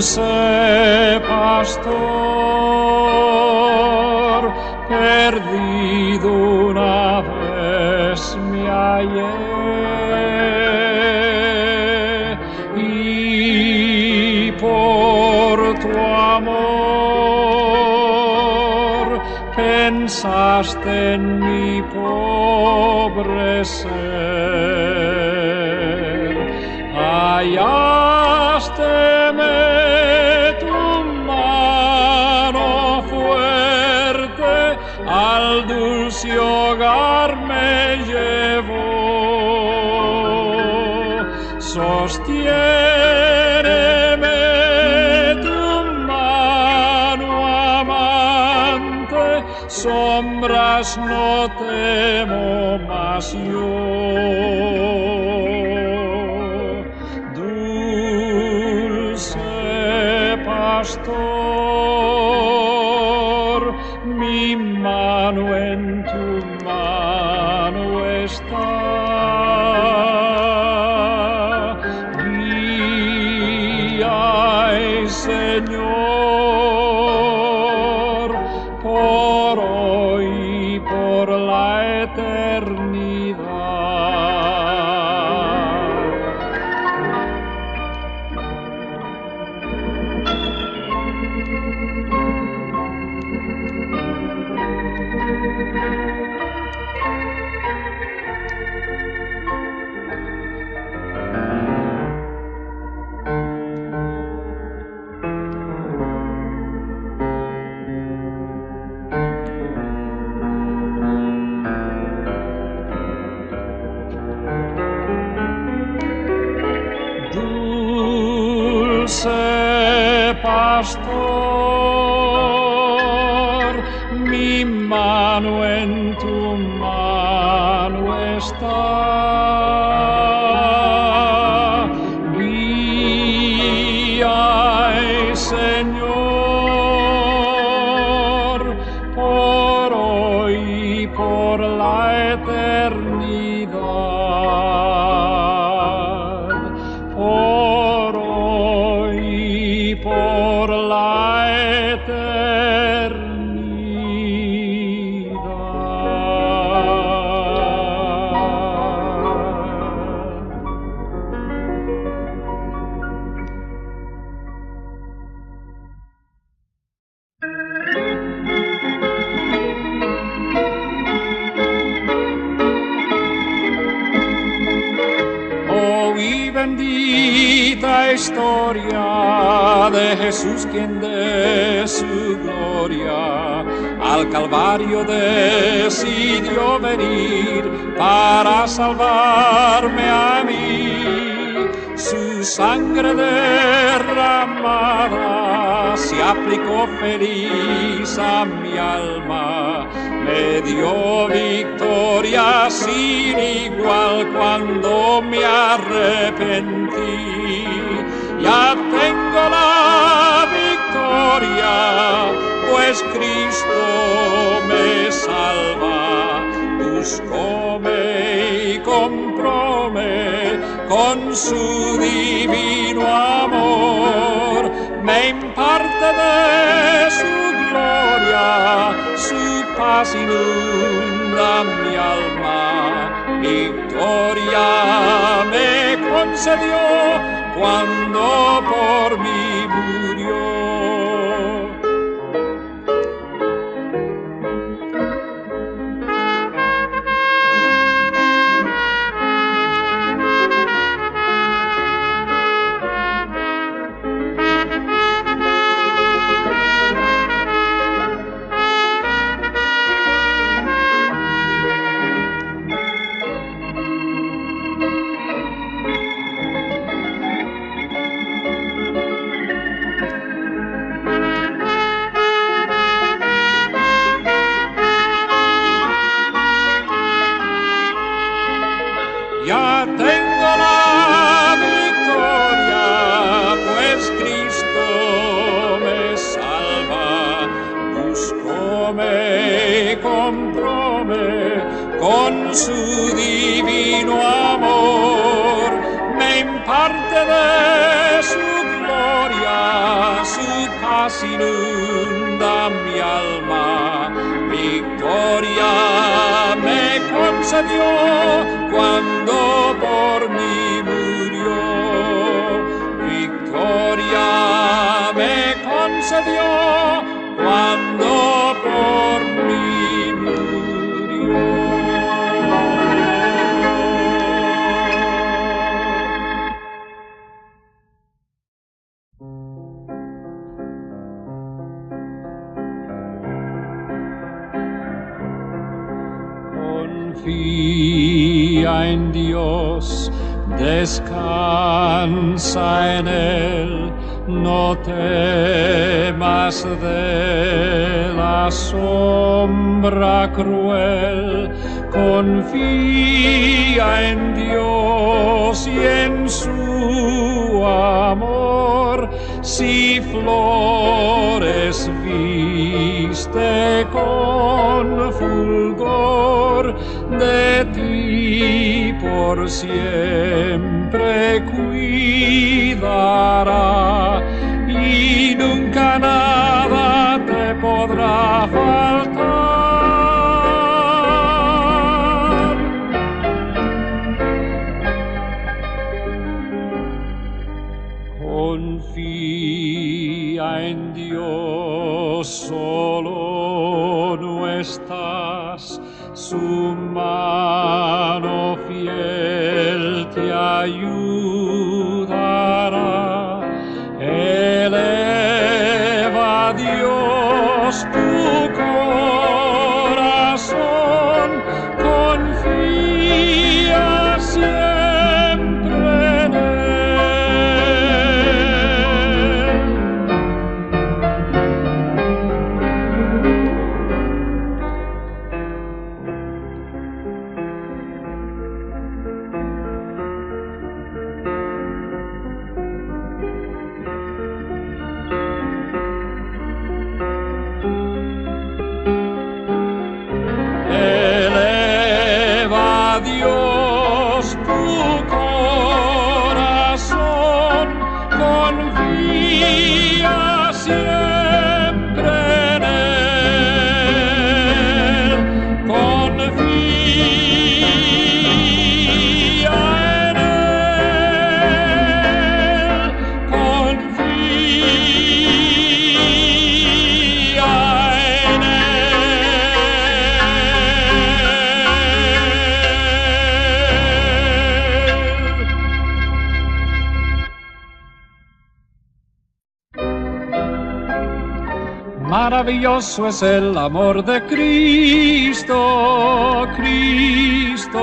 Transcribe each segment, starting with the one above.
σε παστόρ περδίδουν αυές μια γε υπόρ του αμόρ πενσάστεν μη πόμπρεσε. Αγιάστε με eternidad. Derramada se aplicó feliz a mi alma, me dio victoria sin igual cuando me arrepentí. Ya tengo la victoria, pues Cristo me salva. Buscóme y compróme con su divino amor. Me imparte de su gloria, su paz inunda mi alma. Victoria me concedió cuando por mí concedió cuando Dios, descansa en Él, no temas de la sombra cruel. Confía en Dios y en su amor, si flores viste con fulgor de ti por siempre cuidará y nunca nada te podrá faltar. Maravilloso es el amor de Cristo, Cristo,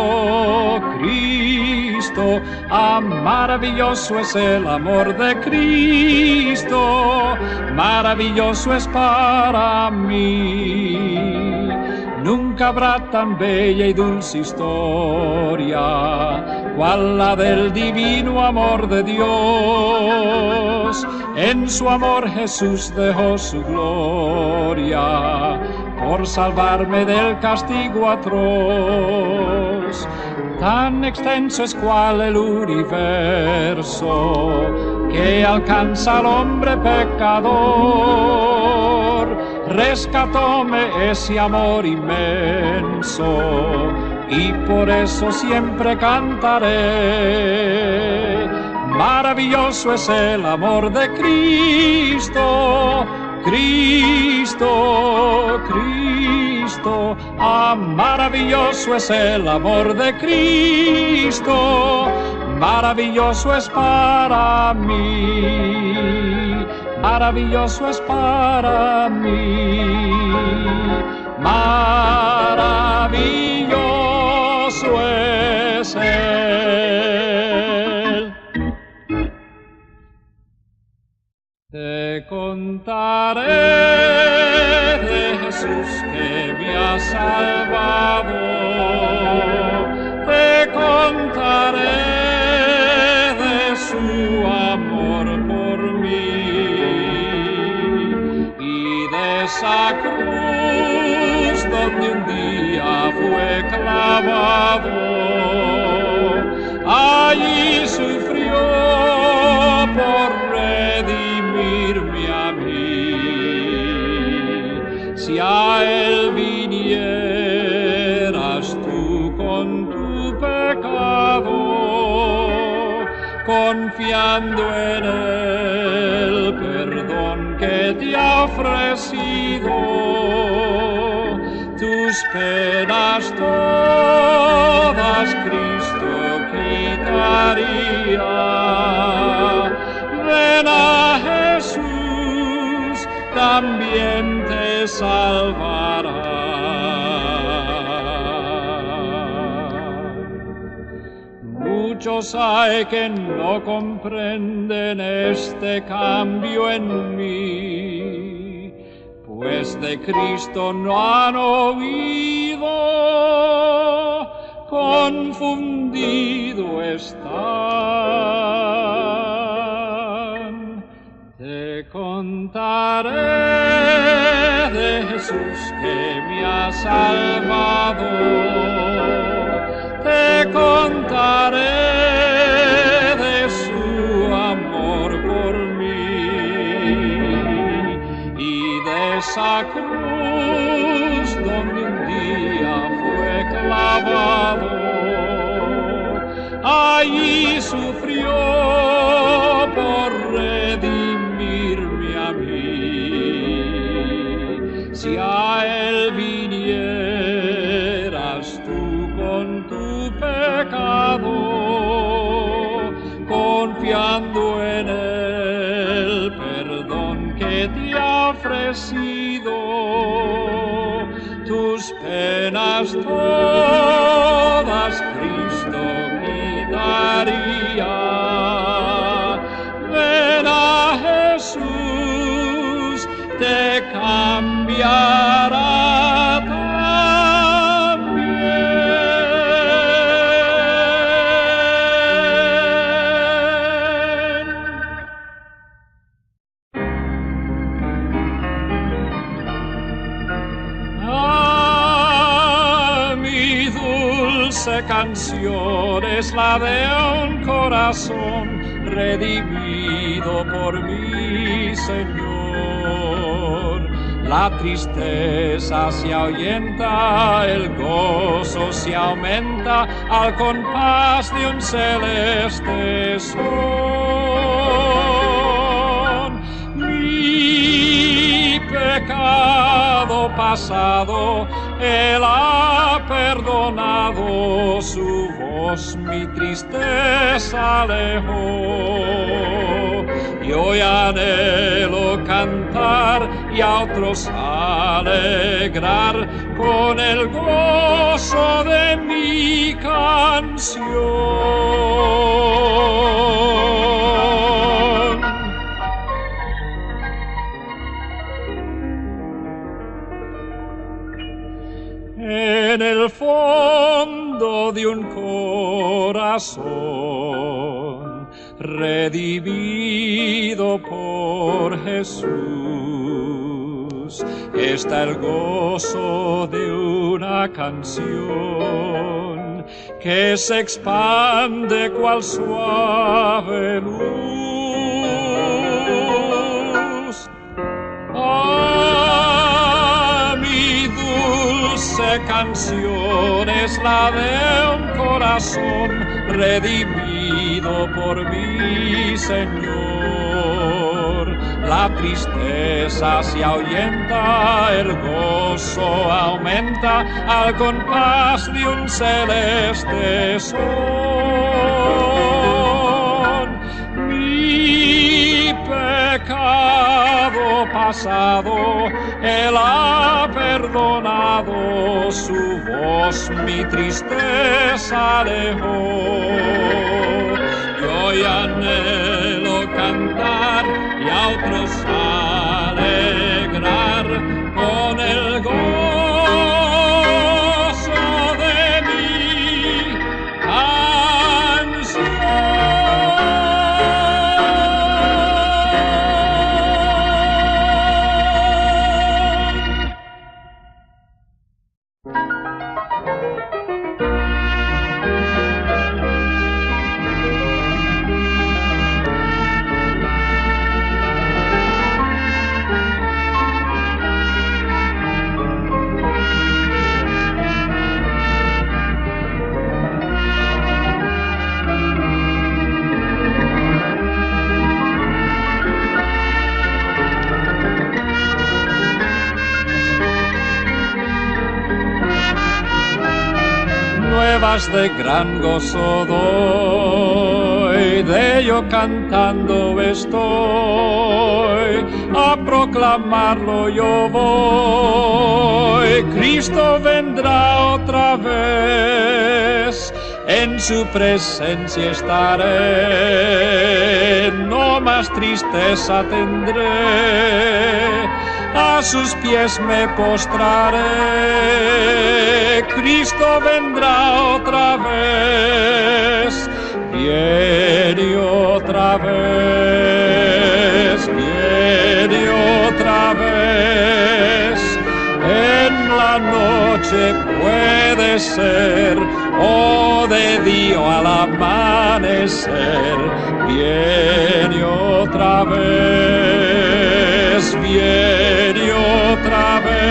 Cristo. Ah, maravilloso es el amor de Cristo, maravilloso es para mí. Nunca habrá tan bella y dulce historia cual la del divino amor de Dios. En su amor Jesús dejó su gloria por salvarme del castigo atroz. Tan extenso es cual el universo que alcanza al hombre pecador. Rescatóme ese amor inmenso y por eso siempre cantaré. Maravilloso es el amor de Cristo, Cristo, Cristo. Ah, maravilloso es el amor de Cristo, maravilloso es para mí, maravilloso es para mí, maravilloso Te contaré de Jesús que me ha salvado. Penas todas Cristo quitaría. Ven a Jesús, también te salvará. Muchos hay que no comprenden este cambio en mí, pues de Cristo no han oído, confundido están. Te contaré de Jesús que me ha salvado. Te contaré Si a él vinieras tú con tu pecado, confiando en el perdón que te ha ofrecido, tus penas todas es la de un corazón redimido por mi Señor. La tristeza se ahuyenta, el gozo se aumenta al compás de un celeste son. Mi pecado pasado, Él ha perdonado, su voz mi tristeza alejó. Y hoy anhelo cantar y a otros alegrar con el gozo de mi canción. Fondo de un corazón redimido por Jesús está el gozo de una canción que se expande cual suave luz. Dulce canción es la de un corazón redimido por mi Señor. La tristeza se ahuyenta, el gozo aumenta al compás de un celeste son. Mi pecado pasado, ha perdonado, su voz mi tristeza alejó. Y hoy anhelo cantar y a otros de gran gozo doy, de ello cantando estoy, a proclamarlo yo voy. Cristo vendrá otra vez, en su presencia estaré, no más tristeza tendré a sus pies me postraré. Cristo vendrá otra vez, viene otra vez, viene otra vez. En la noche puede ser, o de día al amanecer, viene otra vez, viene otra vez.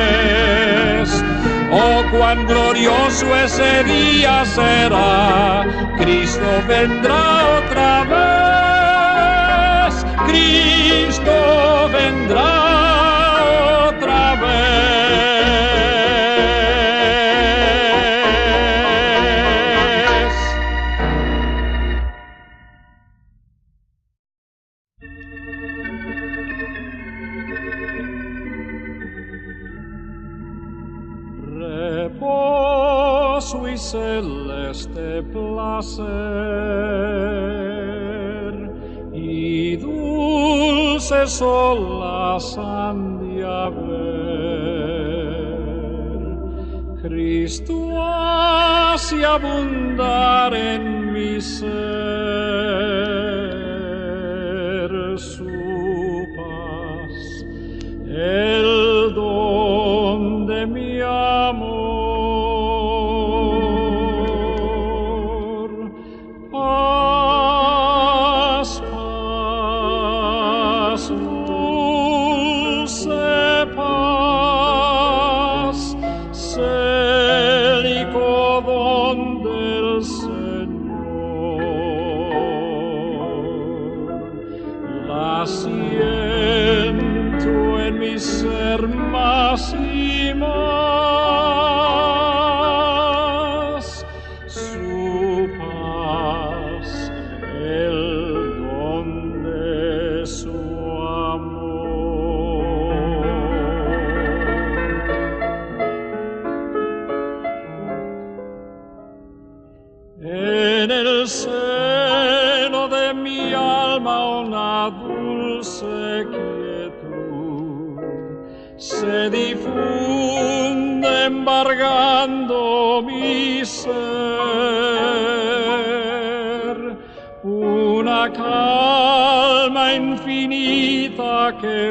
Cuán glorioso ese día será, Cristo vendrá otra vez, Cristo vendrá placer y dulces olas han de haber. Cristo hace abundar en mi ser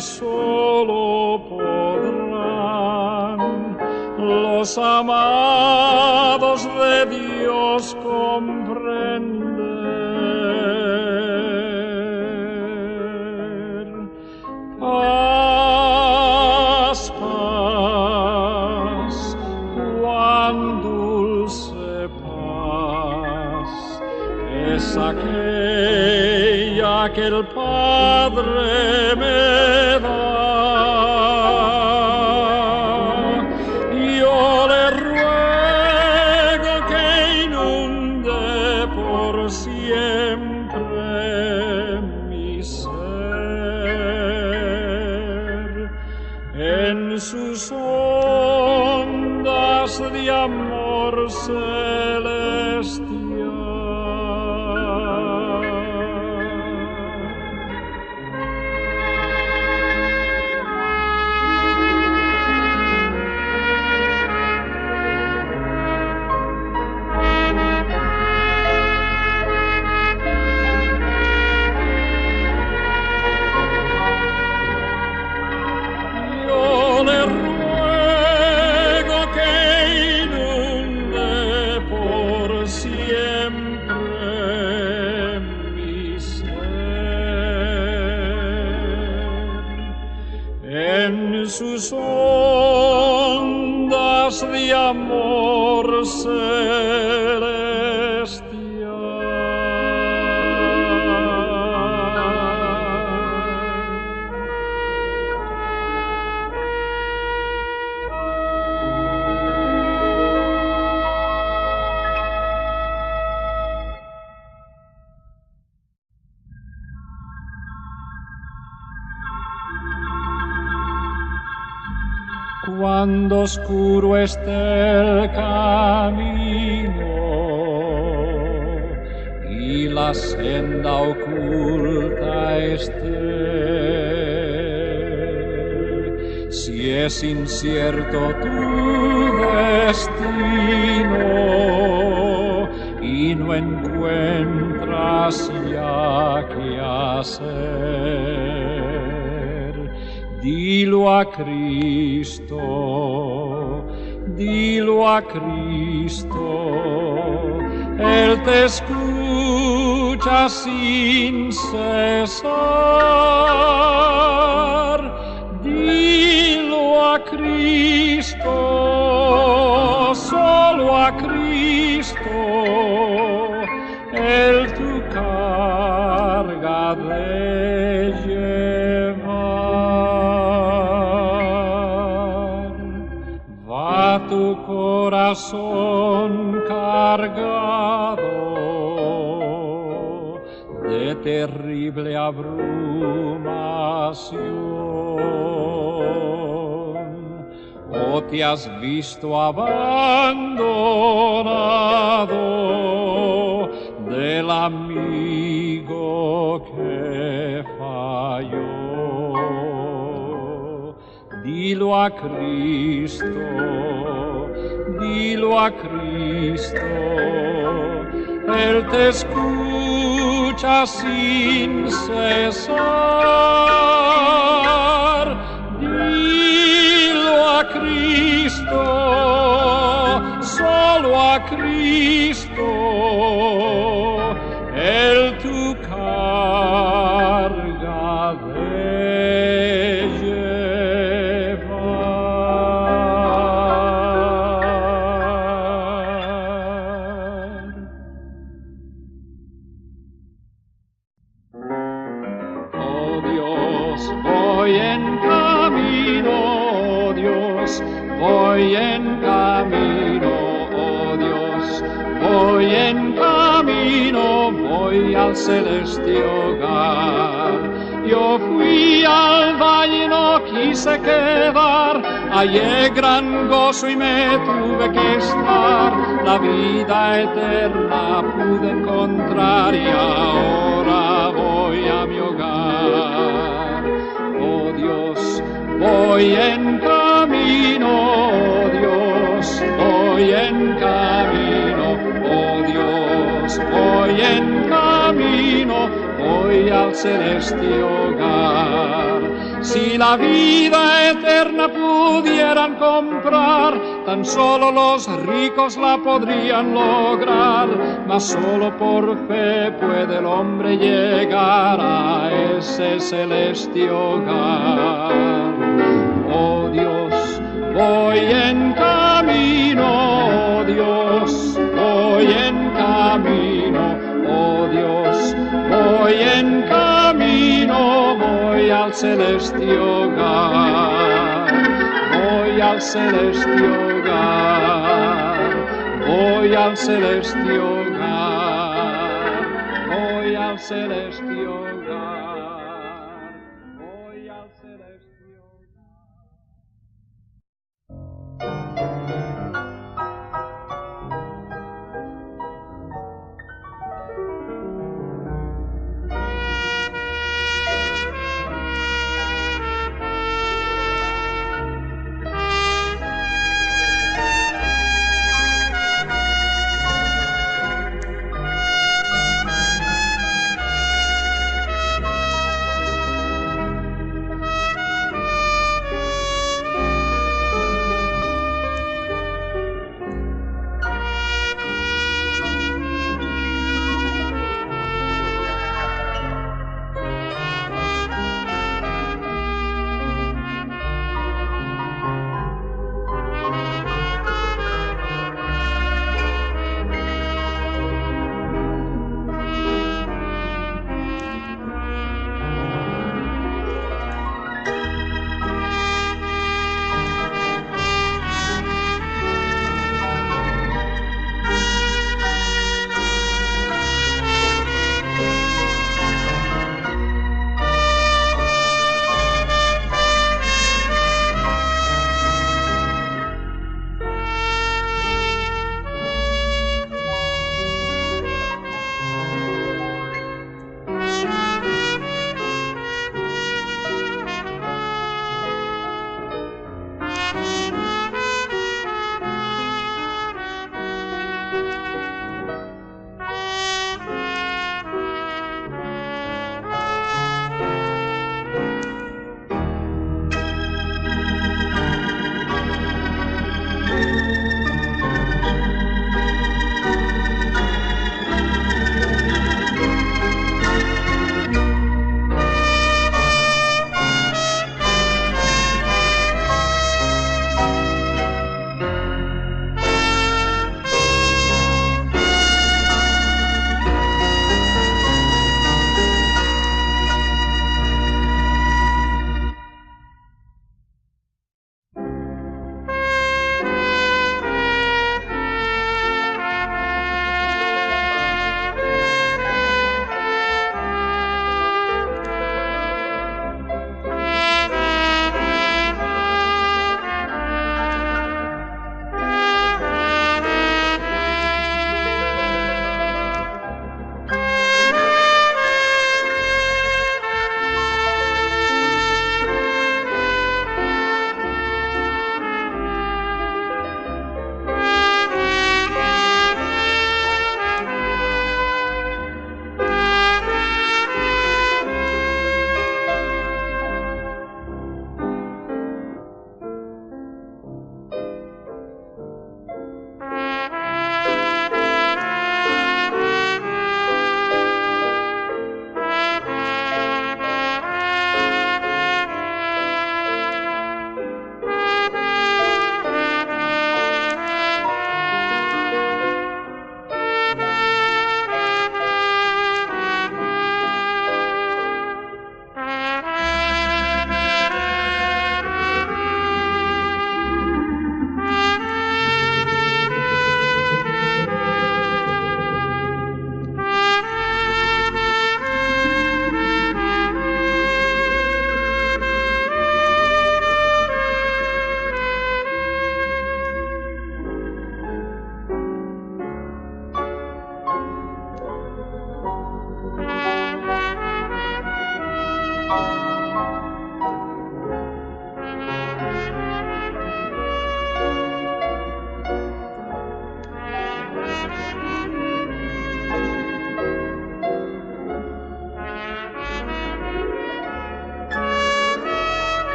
solo podrán los amados de Dios comprender. Paz, paz, cuán dulce paz es aquel que el Padre me da. Oscuro esté el camino y la senda oculta esté. Si es incierto tu destino y no encuentras ya qué hacer Dilo a Cristo, dilo a Cristo, Él te escucha sin cesar. Dilo a Cristo, solo a Cristo, de terrible abrumación. O te has visto abandonado del amigo que falló. Dilo a Cristo dilo a Cristo, Él te escucha sin cesar. Dilo a Cristo, solo a Cristo, celeste hogar. Yo fui al valle y no quise quedar, hallé gran gozo y me tuve que estar. La vida eterna pude encontrar y ahora voy a mi hogar. Oh Dios, voy en camino, oh Dios, voy en camino, oh Dios, voy en camino, voy al celeste hogar. Si la vida eterna pudieran comprar, tan solo los ricos la podrían lograr, mas solo por fe puede el hombre llegar a ese celeste hogar. Oh Dios, voy en camino, oh Dios, voy en camino, oh Dios, voy en camino, voy al celeste hogar, voy al celeste hogar, voy al celeste hogar, voy al celeste hogar.